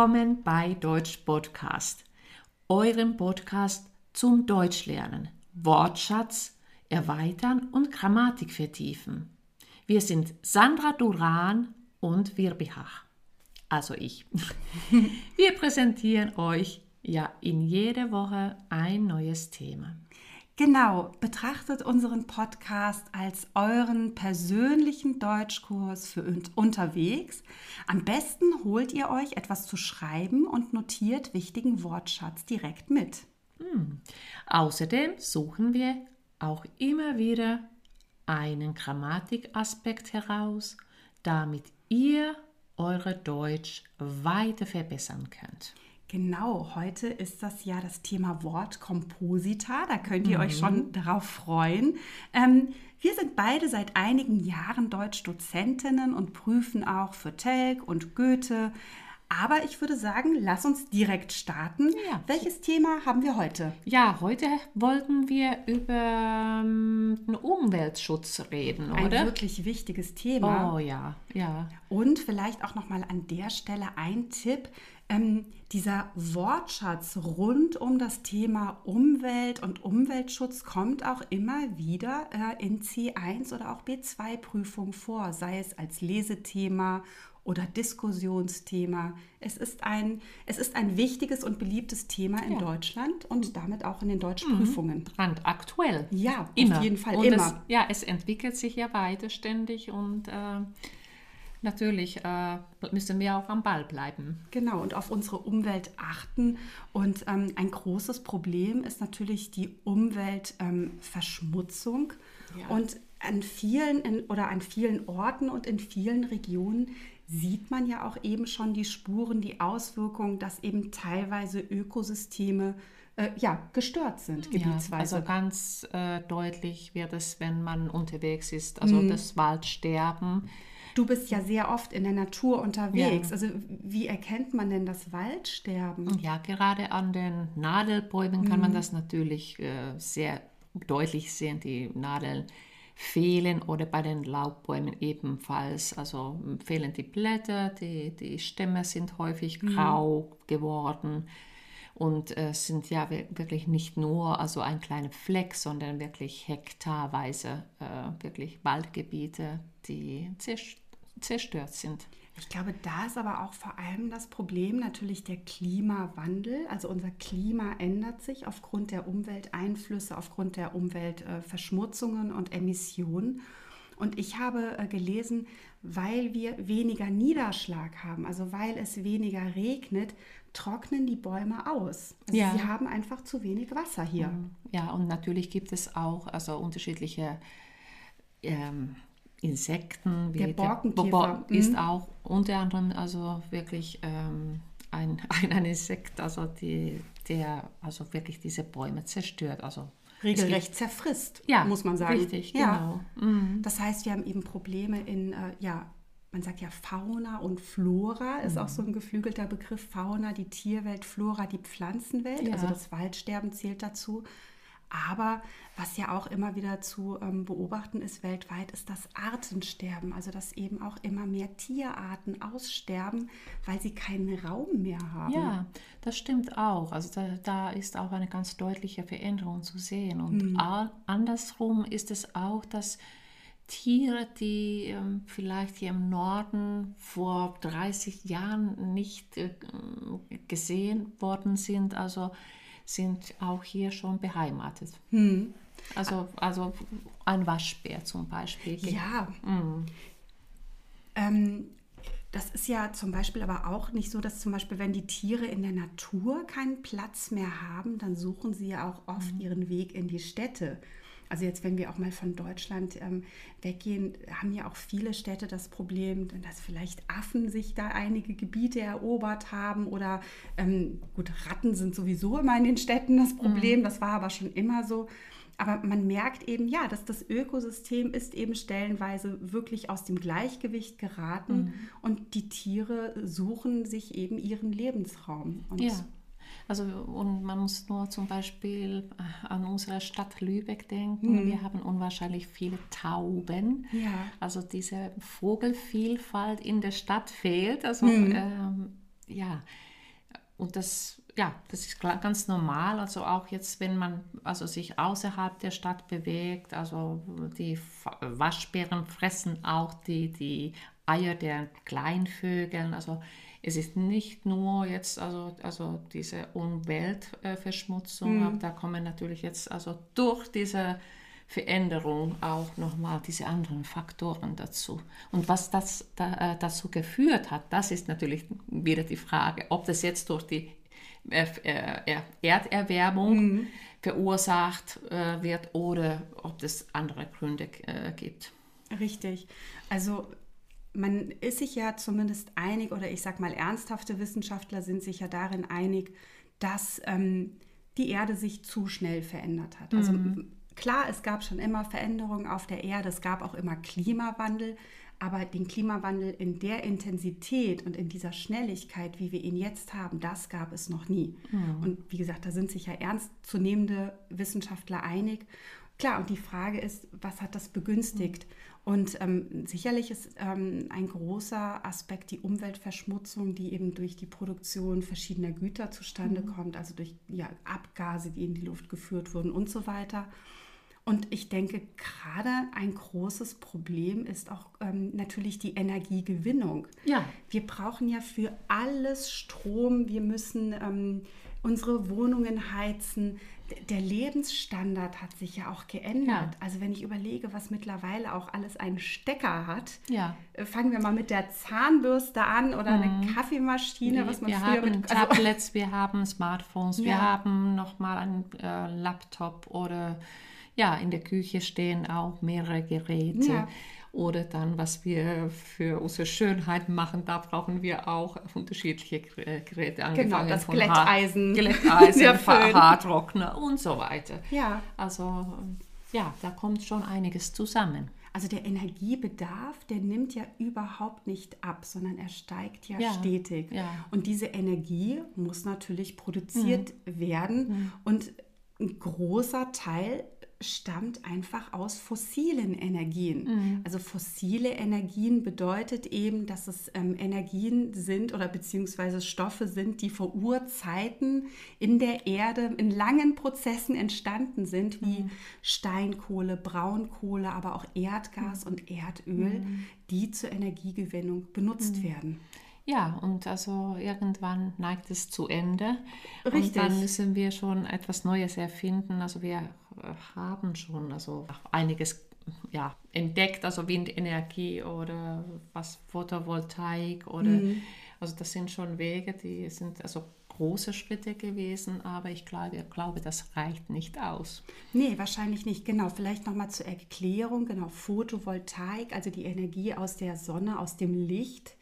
Willkommen bei Deutsch Podcast, eurem Podcast zum Deutschlernen, Wortschatz erweitern und Grammatik vertiefen. Wir sind Sandra Duran und Wirbihach, also ich. Wir präsentieren euch ja in jeder Woche ein neues Thema. Genau, betrachtet unseren Podcast als euren persönlichen Deutschkurs für unterwegs. Am besten holt ihr euch etwas zu schreiben und notiert wichtigen Wortschatz direkt mit. Hm. Außerdem suchen wir auch immer wieder einen Grammatikaspekt heraus, damit ihr eure Deutsch weiter verbessern könnt. Genau, heute ist das ja das Thema Wortkomposita. Da könnt ihr mhm. euch schon mhm. darauf freuen. Ähm, wir sind beide seit einigen Jahren Deutschdozentinnen und prüfen auch für Telg und Goethe. Aber ich würde sagen, lass uns direkt starten. Ja. Welches Thema haben wir heute? Ja, heute wollten wir über ähm, den Umweltschutz reden, Ein oder? Ein wirklich wichtiges Thema. Oh ja, ja. Und vielleicht auch noch mal an der Stelle ein Tipp ähm, dieser Wortschatz rund um das Thema Umwelt und Umweltschutz kommt auch immer wieder äh, in C1 oder auch B2-Prüfungen vor, sei es als Lesethema oder Diskussionsthema. Es ist ein, es ist ein wichtiges und beliebtes Thema in ja. Deutschland und damit auch in den deutschen Prüfungen. Mhm. aktuell. Ja, immer. auf jeden Fall und immer. Es, ja, es entwickelt sich ja weiter ständig und äh, natürlich äh, müssen wir auch am Ball bleiben. Genau, und auf unsere Umwelt achten. Und ähm, ein großes Problem ist natürlich die Umweltverschmutzung. Ähm, ja. Und an vielen in, oder an vielen Orten und in vielen Regionen sieht man ja auch eben schon die Spuren, die Auswirkungen, dass eben teilweise Ökosysteme äh, ja, gestört sind, gebietsweise. Ja, also ganz äh, deutlich wird es, wenn man unterwegs ist, also mhm. das Waldsterben Du bist ja sehr oft in der Natur unterwegs. Ja. Also wie erkennt man denn das Waldsterben? Ja, gerade an den Nadelbäumen kann mhm. man das natürlich äh, sehr deutlich sehen. Die Nadeln fehlen oder bei den Laubbäumen ebenfalls. Also fehlen die Blätter, die, die Stämme sind häufig mhm. grau geworden und äh, sind ja wirklich nicht nur also ein kleiner Fleck, sondern wirklich hektarweise äh, wirklich Waldgebiete, die zerstört sind. Ich glaube, da ist aber auch vor allem das Problem natürlich der Klimawandel. Also unser Klima ändert sich aufgrund der Umwelteinflüsse, aufgrund der Umweltverschmutzungen und Emissionen. Und ich habe äh, gelesen, weil wir weniger Niederschlag haben, also weil es weniger regnet, trocknen die Bäume aus. Also ja. Sie haben einfach zu wenig Wasser hier. Ja, und natürlich gibt es auch also unterschiedliche ähm, Insekten. Wie der Borkenkäfer der ist mhm. auch unter anderem also wirklich ähm, ein, ein, Insekt, also die, der also wirklich diese Bäume zerstört. Also regelrecht zerfrisst, ja, muss man sagen. Richtig, ja. genau. Mhm. Das heißt, wir haben eben Probleme in, äh, ja, man sagt ja Fauna und Flora, ist mhm. auch so ein geflügelter Begriff. Fauna, die Tierwelt, Flora, die Pflanzenwelt, ja. also das Waldsterben zählt dazu. Aber was ja auch immer wieder zu ähm, beobachten ist weltweit, ist das Artensterben. Also dass eben auch immer mehr Tierarten aussterben, weil sie keinen Raum mehr haben. Ja, das stimmt auch. Also da, da ist auch eine ganz deutliche Veränderung zu sehen. Und mhm. andersrum ist es auch, dass Tiere, die ähm, vielleicht hier im Norden vor 30 Jahren nicht äh, gesehen worden sind, also sind auch hier schon beheimatet. Hm. Also, also ein Waschbär zum Beispiel. Ja. Mhm. Ähm, das ist ja zum Beispiel aber auch nicht so, dass zum Beispiel, wenn die Tiere in der Natur keinen Platz mehr haben, dann suchen sie ja auch oft mhm. ihren Weg in die Städte. Also jetzt, wenn wir auch mal von Deutschland ähm, weggehen, haben ja auch viele Städte das Problem, dass vielleicht Affen sich da einige Gebiete erobert haben oder ähm, gut, Ratten sind sowieso immer in den Städten das Problem, mhm. das war aber schon immer so. Aber man merkt eben, ja, dass das Ökosystem ist eben stellenweise wirklich aus dem Gleichgewicht geraten mhm. und die Tiere suchen sich eben ihren Lebensraum. Und ja. Also und man muss nur zum Beispiel äh, an unsere Stadt Lübeck denken. Mhm. Wir haben unwahrscheinlich viele Tauben. Ja. Also diese Vogelvielfalt in der Stadt fehlt. Also mhm. ähm, ja, und das, ja, das ist ganz normal. Also auch jetzt, wenn man also sich außerhalb der Stadt bewegt, also die Waschbären fressen auch die, die Eier der Kleinvögeln. Also es ist nicht nur jetzt also, also diese Umweltverschmutzung, mhm. da kommen natürlich jetzt also durch diese Veränderung auch nochmal diese anderen Faktoren dazu. Und was das da, äh, dazu geführt hat, das ist natürlich wieder die Frage, ob das jetzt durch die äh, äh, Erderwärmung mhm. verursacht wird oder ob es andere Gründe gibt. Richtig. Also man ist sich ja zumindest einig, oder ich sage mal, ernsthafte Wissenschaftler sind sich ja darin einig, dass ähm, die Erde sich zu schnell verändert hat. Also mhm. Klar, es gab schon immer Veränderungen auf der Erde, es gab auch immer Klimawandel, aber den Klimawandel in der Intensität und in dieser Schnelligkeit, wie wir ihn jetzt haben, das gab es noch nie. Mhm. Und wie gesagt, da sind sich ja ernstzunehmende Wissenschaftler einig. Klar, und die Frage ist, was hat das begünstigt? Mhm. Und ähm, sicherlich ist ähm, ein großer Aspekt die Umweltverschmutzung, die eben durch die Produktion verschiedener Güter zustande mhm. kommt, also durch ja, Abgase, die in die Luft geführt wurden und so weiter. Und ich denke, gerade ein großes Problem ist auch ähm, natürlich die Energiegewinnung. Ja. Wir brauchen ja für alles Strom. Wir müssen ähm, unsere Wohnungen heizen. Der Lebensstandard hat sich ja auch geändert. Ja. Also wenn ich überlege, was mittlerweile auch alles einen Stecker hat, ja. Äh, fangen wir mal mit der Zahnbürste an oder mhm. eine Kaffeemaschine, was man wir früher haben mit, also Tablets, wir haben Smartphones, ja. wir haben noch mal einen äh, Laptop oder ja, in der Küche stehen auch mehrere Geräte. Ja. Oder dann, was wir für unsere Schönheit machen, da brauchen wir auch unterschiedliche Geräte. Genau, angefangen genau, das von Glätteisen, Glätteisen Haartrockner und so weiter. Ja. Also ja, da kommt schon einiges zusammen. Also der Energiebedarf, der nimmt ja überhaupt nicht ab, sondern er steigt ja, ja stetig. Ja. Und diese Energie muss natürlich produziert mhm. werden. Mhm. Und ein großer Teil stammt einfach aus fossilen Energien. Mhm. Also fossile Energien bedeutet eben, dass es ähm, Energien sind oder beziehungsweise Stoffe sind, die vor Urzeiten in der Erde in langen Prozessen entstanden sind, wie mhm. Steinkohle, Braunkohle, aber auch Erdgas mhm. und Erdöl, mhm. die zur Energiegewinnung benutzt mhm. werden. Ja, und also irgendwann neigt es zu Ende. Richtig. Und dann müssen wir schon etwas Neues erfinden. Also wir haben schon also einiges ja, entdeckt, also Windenergie oder was Photovoltaik oder mhm. also das sind schon Wege, die sind also große Schritte gewesen, aber ich glaube, ich glaube, das reicht nicht aus. Nee, wahrscheinlich nicht. Genau, vielleicht nochmal zur Erklärung. Genau, Photovoltaik, also die Energie aus der Sonne, aus dem Licht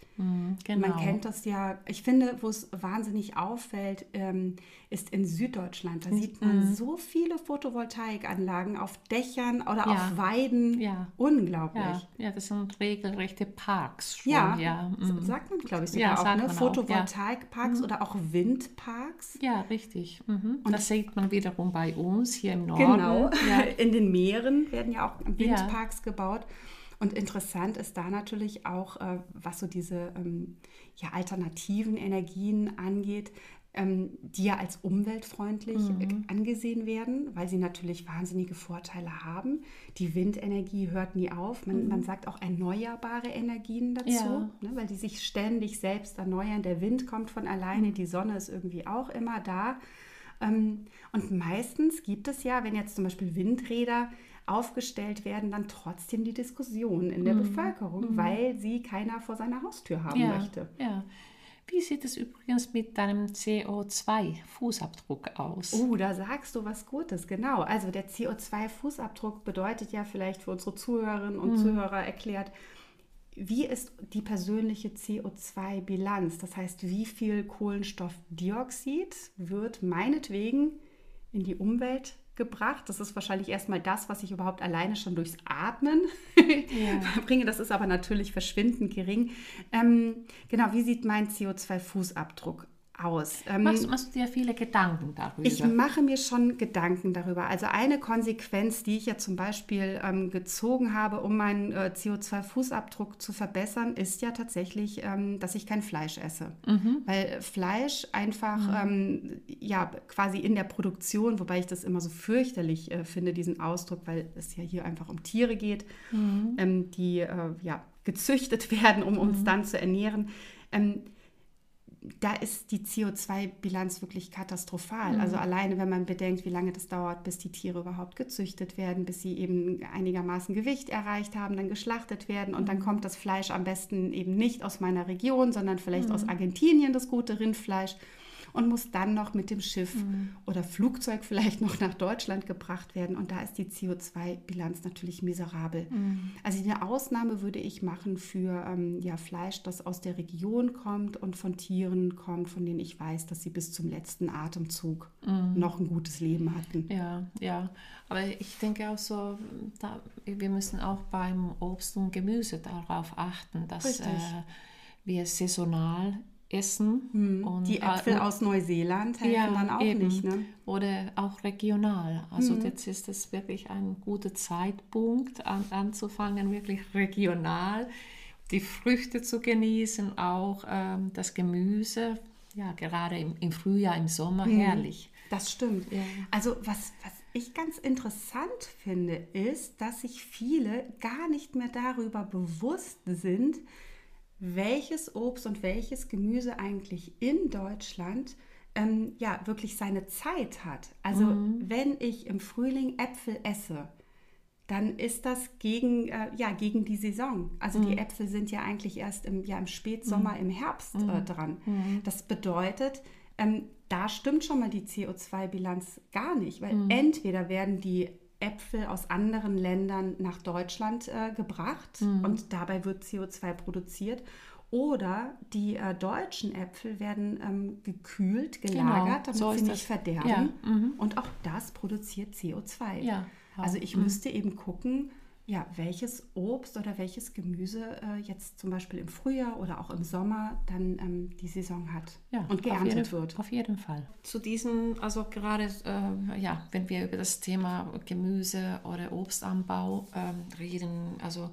Genau. Man kennt das ja, ich finde, wo es wahnsinnig auffällt, ähm, ist in Süddeutschland. Da sieht man mhm. so viele Photovoltaikanlagen auf Dächern oder ja. auf Weiden. Ja. Unglaublich. Ja. ja. das sind regelrechte Parks. Schon. Ja, ja. Mhm. sagt man, glaube ich, sogar auch. Ne? Photovoltaikparks mhm. oder auch Windparks. Ja, richtig. Mhm. Und das sieht man wiederum bei uns hier im Norden. Genau, in den Meeren werden ja auch Windparks gebaut. Und interessant ist da natürlich auch, äh, was so diese ähm, ja, alternativen Energien angeht, ähm, die ja als umweltfreundlich mhm. angesehen werden, weil sie natürlich wahnsinnige Vorteile haben. Die Windenergie hört nie auf. Man, mhm. man sagt auch erneuerbare Energien dazu, ja. ne, weil die sich ständig selbst erneuern. Der Wind kommt von alleine, die Sonne ist irgendwie auch immer da. Ähm, und meistens gibt es ja, wenn jetzt zum Beispiel Windräder aufgestellt werden, dann trotzdem die Diskussion in der mhm. Bevölkerung, mhm. weil sie keiner vor seiner Haustür haben ja, möchte. Ja. Wie sieht es übrigens mit deinem CO2-Fußabdruck aus? Oh, da sagst du was Gutes, genau. Also der CO2-Fußabdruck bedeutet ja vielleicht für unsere Zuhörerinnen und mhm. Zuhörer erklärt, wie ist die persönliche CO2-Bilanz? Das heißt, wie viel Kohlenstoffdioxid wird meinetwegen in die Umwelt gebracht. Das ist wahrscheinlich erstmal das, was ich überhaupt alleine schon durchs Atmen ja. bringe. Das ist aber natürlich verschwindend gering. Ähm, genau, wie sieht mein CO2-Fußabdruck aus. Ähm, machst, machst, du dir viele Gedanken darüber? Ich mache mir schon Gedanken darüber. Also eine Konsequenz, die ich ja zum Beispiel ähm, gezogen habe, um meinen äh, CO2-Fußabdruck zu verbessern, ist ja tatsächlich, ähm, dass ich kein Fleisch esse. Mhm. Weil Fleisch einfach, mhm. Ähm, ja, quasi in der Produktion, wobei ich das immer so fürchterlich äh, finde, diesen Ausdruck, weil es ja hier einfach um Tiere geht, mhm. Ähm, die äh, ja gezüchtet werden, um uns mhm. dann zu ernähren ähm, da ist die CO2-Bilanz wirklich katastrophal. Mhm. Also alleine, wenn man bedenkt, wie lange das dauert, bis die Tiere überhaupt gezüchtet werden, bis sie eben einigermaßen Gewicht erreicht haben, dann geschlachtet werden und mhm. dann kommt das Fleisch am besten eben nicht aus meiner Region, sondern vielleicht mhm. aus Argentinien, das gute Rindfleisch und muss dann noch mit dem Schiff mhm. oder Flugzeug vielleicht noch nach Deutschland gebracht werden. Und da ist die CO2-Bilanz natürlich miserabel. Mhm. Also eine Ausnahme würde ich machen für ähm, ja, Fleisch, das aus der Region kommt und von Tieren kommt, von denen ich weiß, dass sie bis zum letzten Atemzug mhm. noch ein gutes Leben hatten. Ja, ja. Aber ich denke auch so, da, wir müssen auch beim Obst und Gemüse darauf achten, dass äh, wir saisonal essen. Hm. Und, die Äpfel äh, aus Neuseeland helfen ja, dann auch eben. nicht. Ne? Oder auch regional. Also hm. jetzt ist es wirklich ein guter Zeitpunkt an, anzufangen, wirklich regional die Früchte zu genießen, auch ähm, das Gemüse. Ja, gerade im, im Frühjahr, im Sommer hm. herrlich. Das stimmt. Ja. Also was, was ich ganz interessant finde, ist, dass sich viele gar nicht mehr darüber bewusst sind, welches Obst und welches Gemüse eigentlich in Deutschland ähm, ja wirklich seine Zeit hat. Also mhm. wenn ich im Frühling Äpfel esse, dann ist das gegen, äh, ja, gegen die Saison. Also mhm. die Äpfel sind ja eigentlich erst im, ja, im Spätsommer, mhm. im Herbst äh, mhm. dran. Mhm. Das bedeutet, ähm, da stimmt schon mal die CO2-Bilanz gar nicht, weil mhm. entweder werden die Äpfel aus anderen Ländern nach Deutschland äh, gebracht mhm. und dabei wird CO2 produziert. Oder die äh, deutschen Äpfel werden ähm, gekühlt, gelagert, genau, damit so sie nicht das. verderben. Ja. Mhm. Und auch das produziert CO2. Ja. Also ich mhm. müsste eben gucken, ja, welches Obst oder welches Gemüse äh, jetzt zum Beispiel im Frühjahr oder auch im Sommer dann ähm, die Saison hat ja, und geerntet auf jeden, wird. Auf jeden Fall. Zu diesen, also gerade, äh, ja, wenn wir über das Thema Gemüse oder Obstanbau äh, reden, also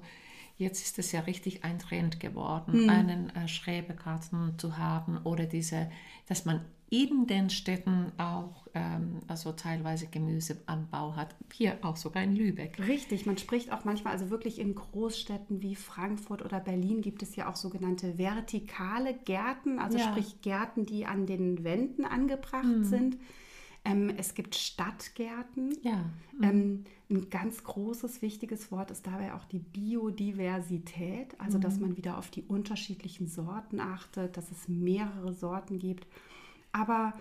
jetzt ist es ja richtig ein Trend geworden, hm. einen äh, Schrebergarten zu haben oder diese, dass man in den Städten auch ähm, also teilweise Gemüseanbau hat. Hier auch sogar in Lübeck. Richtig, man spricht auch manchmal, also wirklich in Großstädten wie Frankfurt oder Berlin gibt es ja auch sogenannte vertikale Gärten, also ja. sprich Gärten, die an den Wänden angebracht mhm. sind. Ähm, es gibt Stadtgärten. Ja. Mhm. Ähm, ein ganz großes, wichtiges Wort ist dabei auch die Biodiversität, also mhm. dass man wieder auf die unterschiedlichen Sorten achtet, dass es mehrere Sorten gibt. Aber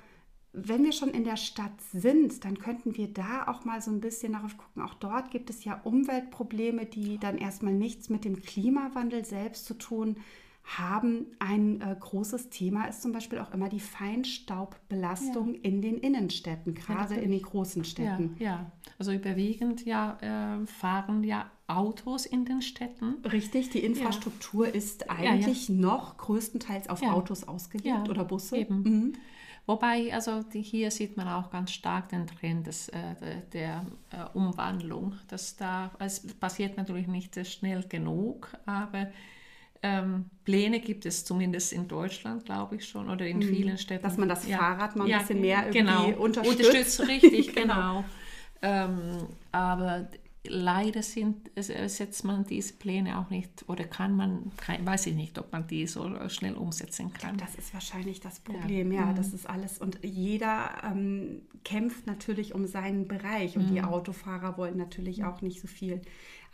wenn wir schon in der Stadt sind, dann könnten wir da auch mal so ein bisschen darauf gucken. Auch dort gibt es ja Umweltprobleme, die dann erstmal nichts mit dem Klimawandel selbst zu tun haben. Ein äh, großes Thema ist zum Beispiel auch immer die Feinstaubbelastung ja. in den Innenstädten, gerade ja, in den großen Städten. Ja, ja. also überwiegend ja äh, fahren ja Autos in den Städten. Richtig, die Infrastruktur ist eigentlich noch größtenteils auf Autos ausgelegt oder Busse. Eben. Mhm. Wobei, also die, hier sieht man auch ganz stark den Trend des, äh, der äh, Umwandlung. Das da, es passiert natürlich nicht schnell genug, aber ähm, Pläne gibt es zumindest in Deutschland, glaube ich schon, oder in mhm. vielen Städten. Dass man das ja. Fahrrad mal ein ja, bisschen mehr genau. unterstützt. Unterstützt, richtig, genau. genau. Ähm, aber leider sind, setzt man diese Pläne auch nicht oder kann man, kann, weiß ich nicht, ob man die so schnell umsetzen kann. Das ist wahrscheinlich das Problem, ja. ja mhm. Das ist alles. Und jeder ähm, kämpft natürlich um seinen Bereich und mhm. die Autofahrer wollen natürlich auch nicht so viel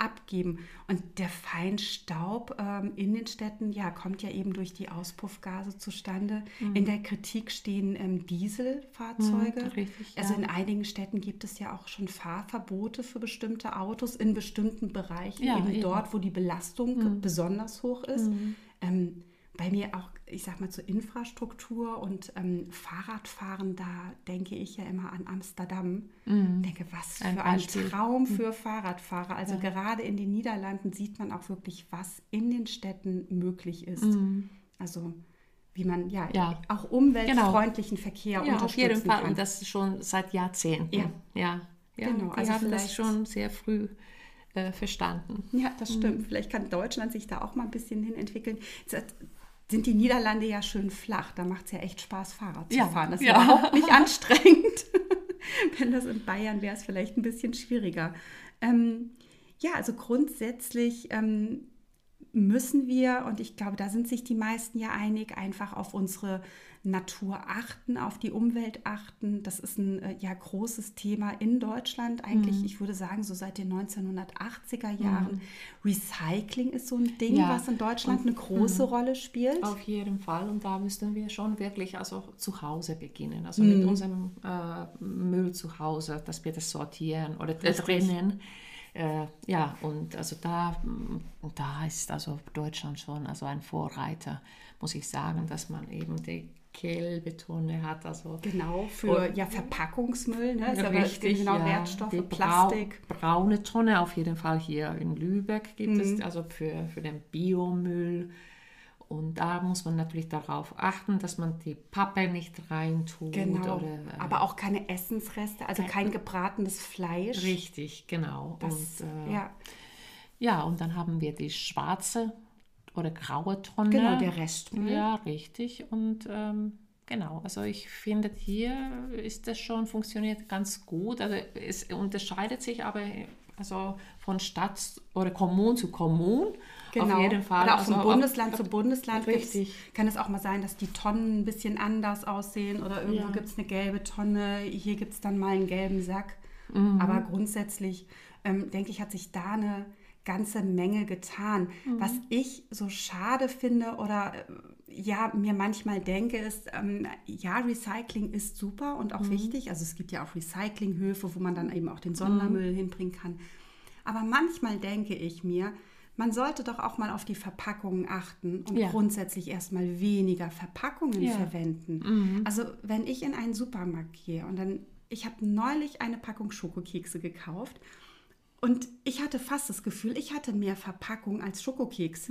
abgeben. Und der Feinstaub ähm, in den Städten, ja, kommt ja eben durch die Auspuffgase zustande. Mhm. In der Kritik stehen ähm, Dieselfahrzeuge. Mhm, richtig, also ja. in einigen Städten gibt es ja auch schon Fahrverbote für bestimmte Autos in bestimmten Bereichen, ja, eben, eben, dort, wo die Belastung mhm. besonders hoch ist. Mhm. Ähm, bei mir auch, ich sag mal, zur Infrastruktur und ähm, Fahrradfahren, da denke ich ja immer an Amsterdam. Mhm. Denke, was für ein, ein Traum für mhm. Fahrradfahrer. Also ja. gerade in den Niederlanden sieht man auch wirklich, was in den Städten möglich ist. Mhm. Also wie man ja, Ja. auch umweltfreundlichen Verkehr Ja, auf unterstützen jeden Fall. kann. Und das schon seit Jahrzehnten. Ja. ja. Ja. Genau, Die also haben das schon sehr früh äh, verstanden. Ja, das Mhm. stimmt. Vielleicht kann Deutschland sich da auch mal ein bisschen hin entwickeln. Jetzt sind die Niederlande ja schön flach. Da macht es ja echt Spaß, Fahrrad zu Ja, fahren. Das ist ja. überhaupt nicht anstrengend. Wenn das in Bayern wäre, es vielleicht ein bisschen schwieriger. Ähm, ja, also grundsätzlich ähm, müssen wir, und ich glaube, da sind sich die meisten ja einig, einfach auf unsere Natur achten, auf die Umwelt achten. Das ist ein äh, ja, großes Thema in Deutschland. Eigentlich, Mhm. ich würde sagen, so seit den 1980er Jahren. Recycling ist so ein Ding, Ja. was in Deutschland eine große Rolle spielt. Auf jeden Fall. Und da müssten wir schon wirklich also zu Hause beginnen. Also Mhm. mit unserem äh, Müll zu Hause, dass wir das sortieren oder äh, trennen. Äh, ja, und also da, mm, da ist also Deutschland schon also ein Vorreiter, muss ich sagen, dass man eben die gelbe Tonne hat. Also Genau, für ja, Verpackungsmüll, ne? Ist Richtig, genau ja. Wertstoffe, Die Plastik. Brau braune Tonne auf jeden Fall hier in Lübeck gibt Mhm. es, also für, für den Biomüll. Und da muss man natürlich darauf achten, dass man die Pappe nicht reintut. Genau. Oder, äh, Aber auch keine Essensreste, also kein gebratenes Fleisch. Richtig, genau. Das, und, äh, ja, ja, und dann haben wir die schwarze oder graue Tonne. genau, der Restmüll. Ja, richtig. Und ähm, genau, also ich finde, hier ist das schon funktioniert ganz gut. Also es unterscheidet sich aber also von Stadt oder Kommun zu Kommun. Genau. Auf jeden Fall. Oder auch also von auf- Bundesland zu Bundesland Richtig. kann es auch mal sein, dass die Tonnen ein bisschen anders aussehen oder irgendwo Ja. gibt es eine gelbe Tonne, hier gibt es dann mal einen gelben Sack. Mhm. Aber grundsätzlich, ähm, denke ich, hat sich da eine ganze Menge getan. Mhm. Was ich so schade finde oder äh, ja, mir manchmal denke, ist, ähm, ja, Recycling ist super und Mhm. auch wichtig. Also es gibt ja auch Recyclinghöfe, wo man dann eben auch Mhm. den Sondermüll hinbringen kann. Aber manchmal denke ich mir, man sollte doch auch mal auf die Verpackungen achten und Ja. grundsätzlich erstmal weniger Verpackungen Ja. verwenden. Also wenn ich in einen Supermarkt gehe und dann, ich habe neulich eine Packung Schokokekse gekauft und ich hatte fast das Gefühl, ich hatte mehr Verpackung als Schokokeks.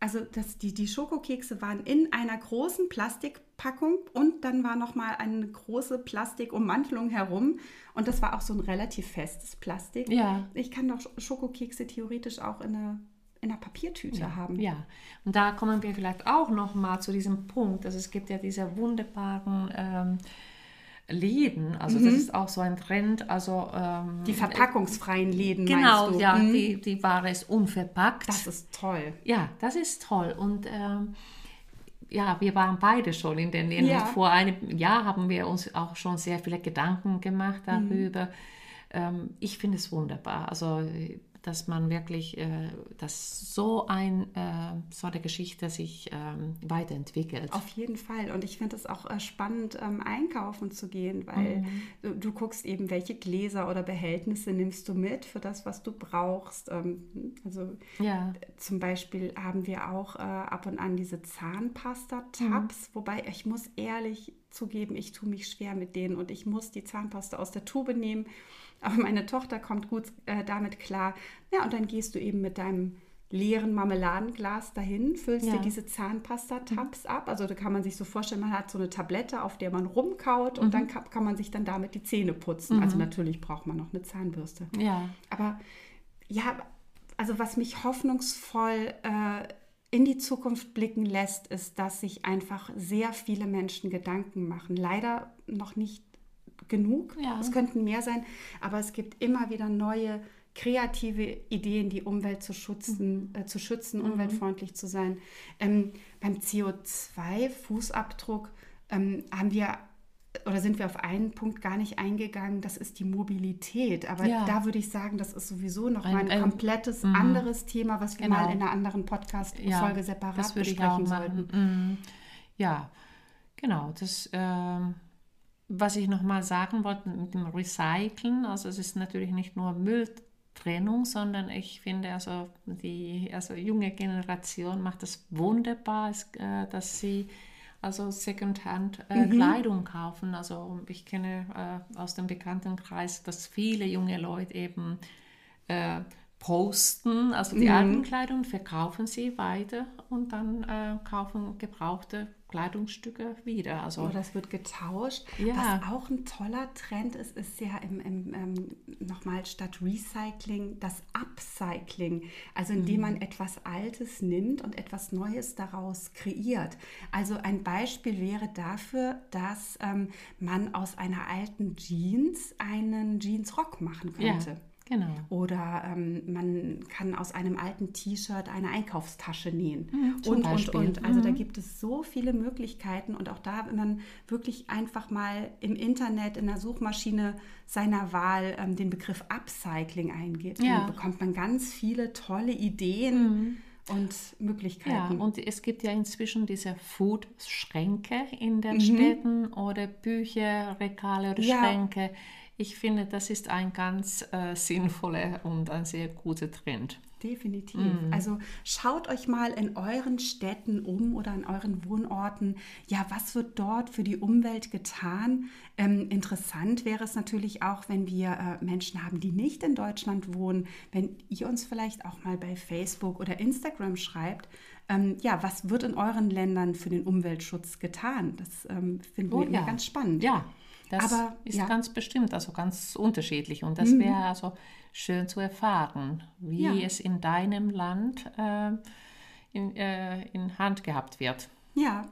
Also das, die, die Schokokekse waren in einer großen Plastikpackung und dann war noch mal eine große Plastikummantelung herum und das war auch so ein relativ festes Plastik. Ja. Ich kann doch Schokokekse theoretisch auch in einer, in einer Papiertüte haben. Ja, und da kommen wir vielleicht auch noch mal zu diesem Punkt. Also es gibt ja diese wunderbaren ähm, Läden, also das ist auch so ein Trend. Also ähm, Die verpackungsfreien Läden genau, meinst du? ja, Mhm. die, die Ware ist unverpackt. Das ist toll. Ja, das ist toll. Und ähm, ja, wir waren beide schon in den Läden. Ja. Vor einem Jahr haben wir uns auch schon sehr viele Gedanken gemacht darüber. Ähm, ich finde es wunderbar. Also, dass man wirklich, äh, dass so, ein, äh, so eine Geschichte sich ähm, weiterentwickelt. Auf jeden Fall. Und ich finde es auch äh, spannend, ähm, einkaufen zu gehen, weil Mhm. du, du guckst eben, welche Gläser oder Behältnisse nimmst du mit für das, was du brauchst. Ähm, also ja, zum Beispiel haben wir auch äh, ab und an diese Zahnpasta-Tabs, wobei ich muss ehrlich zugeben, ich tue mich schwer mit denen und ich muss die Zahnpasta aus der Tube nehmen. Aber meine Tochter kommt gut äh, damit klar. Ja, und dann gehst du eben mit deinem leeren Marmeladenglas dahin, füllst Ja. dir diese Zahnpasta-Tabs ab. Also da kann man sich so vorstellen, man hat so eine Tablette, auf der man rumkaut und dann kann, kann man sich dann damit die Zähne putzen. Also natürlich braucht man noch eine Zahnbürste. ja, Aber ja, also was mich hoffnungsvoll äh, in die Zukunft blicken lässt, ist, dass sich einfach sehr viele Menschen Gedanken machen. Leider noch nicht genug. Ja. Es könnten mehr sein, aber es gibt immer wieder neue kreative Ideen, die Umwelt zu schützen, äh, zu schützen umweltfreundlich zu sein. Ähm, beim CO2-Fußabdruck ähm, haben wir oder sind wir auf einen Punkt gar nicht eingegangen, das ist die Mobilität. Aber Ja. da würde ich sagen, das ist sowieso noch Ein- ein, ein- komplettes anderes Thema, was wir Genau. mal in einer anderen Podcast-Folge separat ich auch besprechen sollten. Mm, Ja, genau. Das, ähm, was ich nochmal sagen wollte mit dem Recyceln, also es ist natürlich nicht nur Mülltrennung, sondern ich finde, also die also junge Generation macht das wunderbar, äh, dass sie also Secondhand äh, Kleidung kaufen. Also ich kenne äh, aus dem Bekanntenkreis, dass viele junge Leute eben äh, posten, also die alten Kleidung, verkaufen sie weiter und dann äh, kaufen gebrauchte Kleidungsstücke wieder. Also Oder es wird getauscht. Ja. Was auch ein toller Trend ist, ist ja im, im, ähm, nochmal statt Recycling das Upcycling. Also indem man etwas Altes nimmt und etwas Neues daraus kreiert. Also ein Beispiel wäre dafür, dass ähm, man aus einer alten Jeans einen Jeansrock machen könnte. ja, genau. Oder ähm, man kann aus einem alten T-Shirt eine Einkaufstasche nähen. Mhm, und, Beispiel. und, und. Also da Mhm. gibt es so viele Möglichkeiten. Und auch da, wenn man wirklich einfach mal im Internet, in der Suchmaschine seiner Wahl ähm, den Begriff Upcycling eingibt, Ja. dann bekommt man ganz viele tolle Ideen und Ja, Möglichkeiten. und es gibt ja inzwischen diese Food-Schränke in den Mhm. Städten oder Bücherregale oder Ja. Schränke. Ich finde, das ist ein ganz äh, sinnvoller und ein sehr guter Trend. Definitiv. Mhm. Also schaut euch mal in euren Städten um oder an euren Wohnorten. Ja, was wird dort für die Umwelt getan? Ähm, interessant wäre es natürlich auch, wenn wir äh, Menschen haben, die nicht in Deutschland wohnen, wenn ihr uns vielleicht auch mal bei Facebook oder Instagram schreibt. Ähm, ja, was wird in euren Ländern für den Umweltschutz getan? Das ähm, finden wir immer ganz spannend. Oh Ja, das Aber, ist ja. ganz bestimmt, also ganz unterschiedlich. Und das wäre also schön zu erfahren, wie Ja. es in deinem Land äh, in, äh, in Hand gehabt wird. Ja.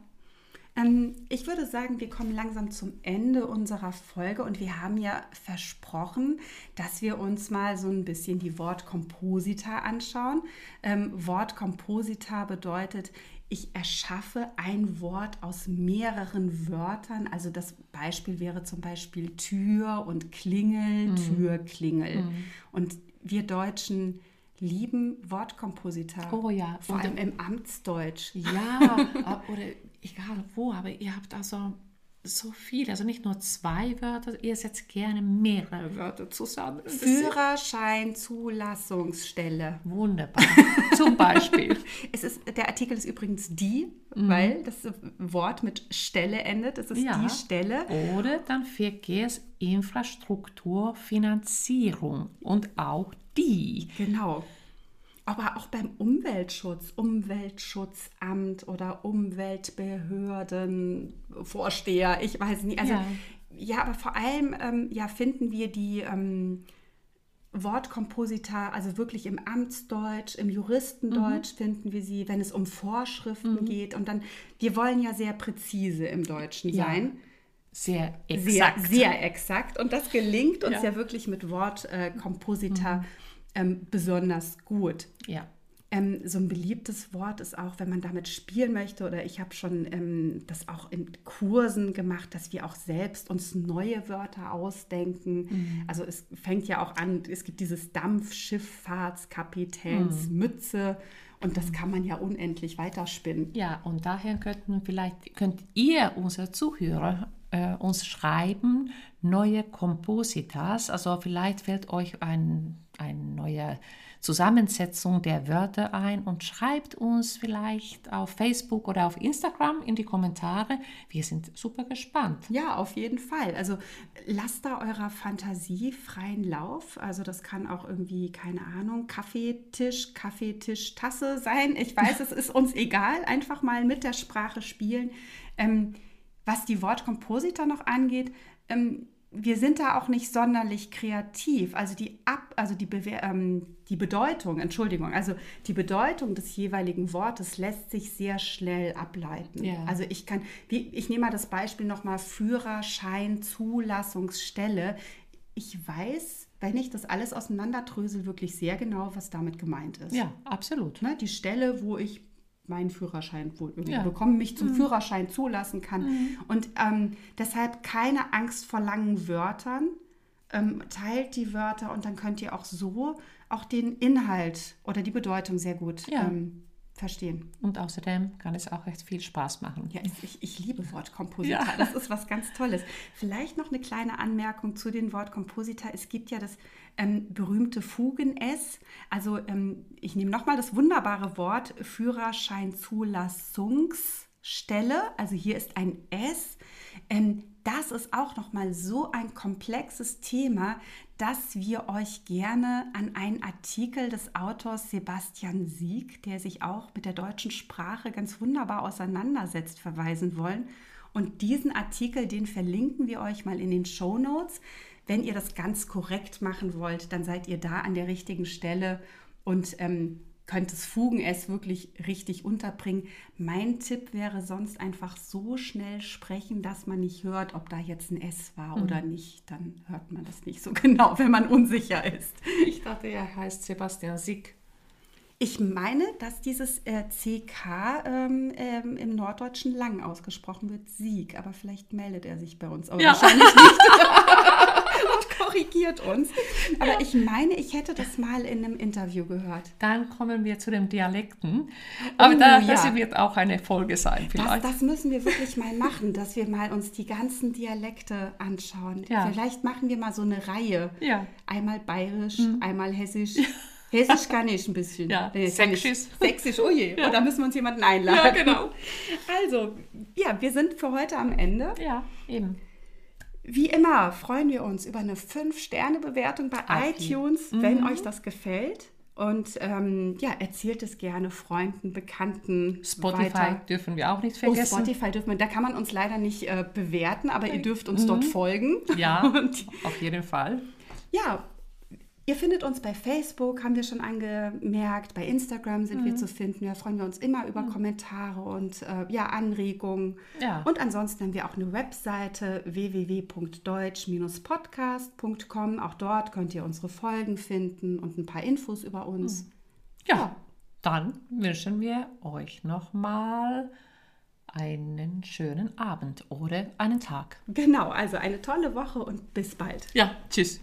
Ähm, ich würde sagen, wir kommen langsam zum Ende unserer Folge und wir haben ja versprochen, dass wir uns mal so ein bisschen die Wortkomposita anschauen. Ähm, Wortkomposita bedeutet, ich erschaffe ein Wort aus mehreren Wörtern. Also das Beispiel wäre zum Beispiel Tür und Klingel, Tür, Klingel. Und wir Deutschen lieben Wortkomposita. Oh ja, Vor und- allem im Amtsdeutsch. Ja, oder egal wo, aber ihr habt also so viel, also nicht nur zwei Wörter, ihr setzt gerne mehrere Wörter zusammen. Führerschein, Zulassungsstelle. wunderbar. Zum Beispiel. Es ist, der Artikel ist übrigens die, weil das Wort mit Stelle endet. Es ist Ja. die Stelle. Oder dann Verkehrsinfrastrukturfinanzierung und auch die. Genau. Aber auch beim Umweltschutz, Umweltschutzamt oder Umweltbehördenvorsteher, ich weiß nicht. Also, ja, Ja. aber vor allem ähm, ja, finden wir die ähm, Wortkomposita, also wirklich im Amtsdeutsch, im Juristendeutsch finden wir sie, wenn es um Vorschriften geht. Und dann, wir wollen ja sehr präzise im Deutschen Ja, sein. Sehr Sehr, exakt. sehr exakt. Und das gelingt uns ja, Ja. wirklich mit Wortkomposita ähm, besonders gut. Ja. Ähm, so ein beliebtes Wort ist auch, wenn man damit spielen möchte, oder ich habe schon ähm, das auch in Kursen gemacht, dass wir auch selbst uns neue Wörter ausdenken. Also es fängt ja auch an, es gibt dieses Dampfschifffahrtskapitänsmütze und das kann man ja unendlich weiterspinnen. Ja, und daher könnten vielleicht, könnt ihr, unsere Zuhörer, äh, uns schreiben, neue Kompositas. Also vielleicht fällt euch ein, eine neue Zusammensetzung der Wörter ein und schreibt uns vielleicht auf Facebook oder auf Instagram in die Kommentare. Wir sind super gespannt. Ja, auf jeden Fall. Also lasst da eurer Fantasie freien Lauf. Also das kann auch irgendwie, keine Ahnung, Kaffeetisch, Kaffeetisch, Tasse sein. Ich weiß, es ist uns egal. Einfach mal mit der Sprache spielen. Ähm, was die Wortkomposita noch angeht, ähm, wir sind da auch nicht sonderlich kreativ. Also die Ab, also die, Bewer ähm, die Bedeutung, Entschuldigung, also die Bedeutung des jeweiligen Wortes lässt sich sehr schnell ableiten. Ja. Also ich kann, wie, ich nehme mal das Beispiel nochmal Führerschein, Zulassungsstelle. Ich weiß, wenn ich das alles auseinanderdrösel, wirklich sehr genau, was damit gemeint ist. Ja, absolut. Ne, die Stelle, wo ich meinen Führerschein wohl irgendwie Ja. Mhm. bekomme, mich zum Führerschein zulassen kann. Und ähm, deshalb keine Angst vor langen Wörtern. Ähm, teilt die Wörter und dann könnt ihr auch so auch den Inhalt oder die Bedeutung sehr gut Ja. ähm, verstehen. Und außerdem kann es auch echt viel Spaß machen. Ja, ich, ich, ich liebe Wortkomposita. Ja. Das ist was ganz Tolles. Vielleicht noch eine kleine Anmerkung zu den Wortkomposita. Es gibt ja das ähm, berühmte Fugen-S. Also ähm, ich nehme nochmal das wunderbare Wort Führerscheinzulassungsstelle. Also hier ist ein S. Ähm, das ist auch noch mal so ein komplexes Thema, dass wir euch gerne an einen Artikel des Autors Sebastian Sieg, der sich auch mit der deutschen Sprache ganz wunderbar auseinandersetzt, verweisen wollen. Und diesen Artikel, den verlinken wir euch mal in den Show Notes. Wenn ihr das ganz korrekt machen wollt, dann seid ihr da an der richtigen Stelle und ähm, könnt das Fugen S wirklich richtig unterbringen. Mein Tipp wäre sonst einfach so schnell sprechen, dass man nicht hört, ob da jetzt ein S war mhm. oder nicht. Dann hört man das nicht so genau, wenn man unsicher ist. Ich dachte, er heißt Sebastian Sieg. Ich meine, dass dieses äh, CK ähm, ähm, im Norddeutschen lang ausgesprochen wird, Sieg, aber vielleicht meldet er sich bei uns, aber ja. wahrscheinlich nicht. korrigiert uns. Aber ja. ich meine, ich hätte das mal in einem Interview gehört. Dann kommen wir zu den Dialekten. Aber oh, da, ja. das wird auch eine Folge sein vielleicht. Das, das, müssen wir wirklich mal machen, dass wir mal uns die ganzen Dialekte anschauen. Ja. Vielleicht machen wir mal so eine Reihe. Ja. Einmal bayerisch, mhm. einmal hessisch. Hessisch kann ich ein bisschen. Ja, nee, sächsisch. Sächsisch, oh je. Ja. Oh, da müssen wir uns jemanden einladen. Ja, genau. Also, ja, wir sind für heute am Ende. Ja, eben. Wie immer freuen wir uns über eine 5-Sterne-Bewertung bei Ach, iTunes, wenn mhm. euch das gefällt. Und ähm, ja, erzählt es gerne Freunden, Bekannten. Spotify weiter. dürfen wir auch nicht oh, vergessen. Oh, Spotify dürfen wir, da kann man uns leider nicht äh, bewerten, aber ihr dürft uns mhm. dort folgen. Ja, Und, auf jeden Fall. Ja, Ihr findet uns bei Facebook, haben wir schon angemerkt, bei Instagram sind mhm. wir zu finden. Da freuen wir uns immer über mhm. Kommentare und äh, ja, Anregungen. Ja. Und ansonsten haben wir auch eine Webseite www.deutsch-podcast.com. Auch dort könnt ihr unsere Folgen finden und ein paar Infos über uns. Mhm. Ja, ja, dann wünschen wir euch nochmal einen schönen Abend oder einen Tag. Genau, also eine tolle Woche und bis bald. Ja, tschüss.